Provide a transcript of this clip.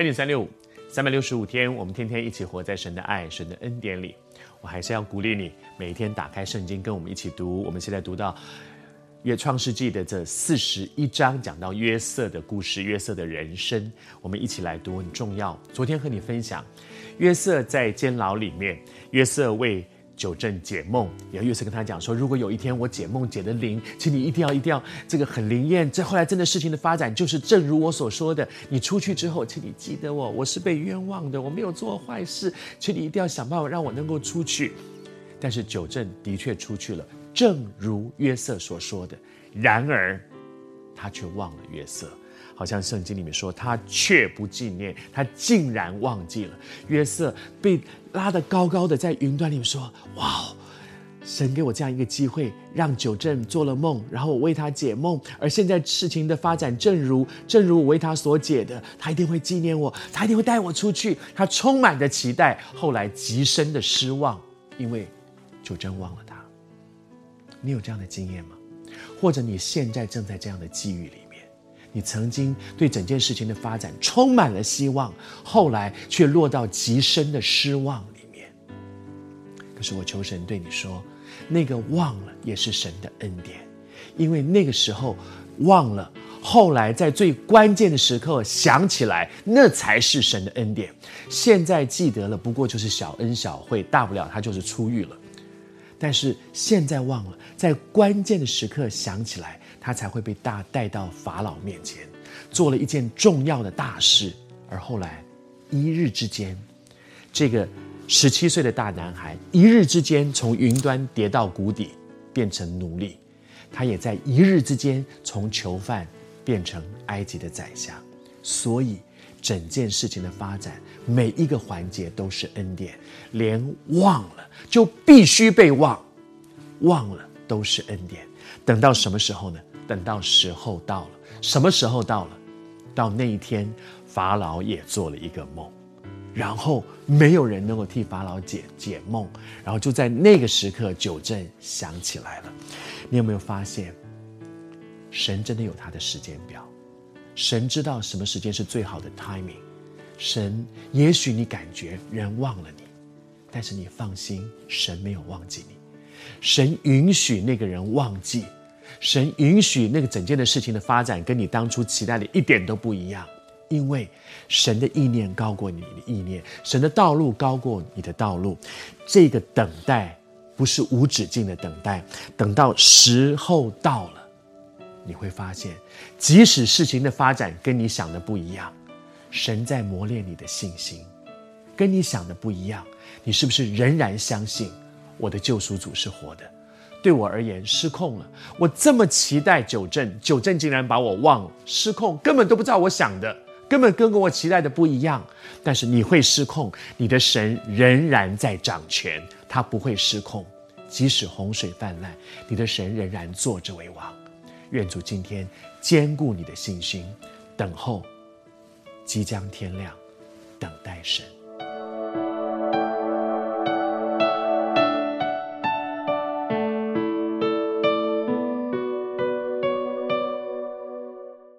二零三六五，三百六十五天，我们天天一起活在神的爱、神的恩典里。我还是要鼓励你，每天打开圣经，跟我们一起读。我们现在读到约创世纪的这四十一章，讲到约瑟的故事，约瑟的人生，我们一起来读，很重要。昨天和你分享，约瑟在监牢里面，约瑟为九正解梦，然后约瑟跟他讲说：“如果有一天我解梦解的灵，请你一定要一定要这个很灵验。这后来真的事情的发展就是正如我所说的。你出去之后，请你记得我，我是被冤枉的，我没有做坏事，请你一定要想办法让我能够出去。但是九正的确出去了，正如约瑟所说的。然而，他却忘了约瑟。”好像圣经里面说，他却不纪念，他竟然忘记了约瑟被拉得高高的在云端里面说：“哇哦，神给我这样一个机会，让九正做了梦，然后我为他解梦，而现在事情的发展正如正如我为他所解的，他一定会纪念我，他一定会带我出去。他充满着期待，后来极深的失望，因为九正忘了他。你有这样的经验吗？或者你现在正在这样的际遇里面？你曾经对整件事情的发展充满了希望，后来却落到极深的失望里面。可是我求神对你说，那个忘了也是神的恩典，因为那个时候忘了，后来在最关键的时刻想起来，那才是神的恩典。现在记得了，不过就是小恩小惠，大不了他就是出狱了。但是现在忘了，在关键的时刻想起来。他才会被大带到法老面前，做了一件重要的大事。而后来，一日之间，这个十七岁的大男孩一日之间从云端跌到谷底，变成奴隶。他也在一日之间从囚犯变成埃及的宰相。所以，整件事情的发展，每一个环节都是恩典。连忘了就必须被忘，忘了都是恩典。等到什么时候呢？等到时候到了，什么时候到了？到那一天，法老也做了一个梦，然后没有人能够替法老解解梦，然后就在那个时刻，九正想起来了。你有没有发现，神真的有他的时间表？神知道什么时间是最好的 timing。神，也许你感觉人忘了你，但是你放心，神没有忘记你。神允许那个人忘记。神允许那个整件的事情的发展跟你当初期待的一点都不一样，因为神的意念高过你的意念，神的道路高过你的道路。这个等待不是无止境的等待，等到时候到了，你会发现，即使事情的发展跟你想的不一样，神在磨练你的信心，跟你想的不一样，你是不是仍然相信我的救赎主是活的？对我而言失控了，我这么期待九正，九正竟然把我忘了，失控，根本都不知道我想的，根本跟跟我期待的不一样。但是你会失控，你的神仍然在掌权，他不会失控，即使洪水泛滥，你的神仍然坐着为王。愿主今天坚固你的信心，等候即将天亮，等待神。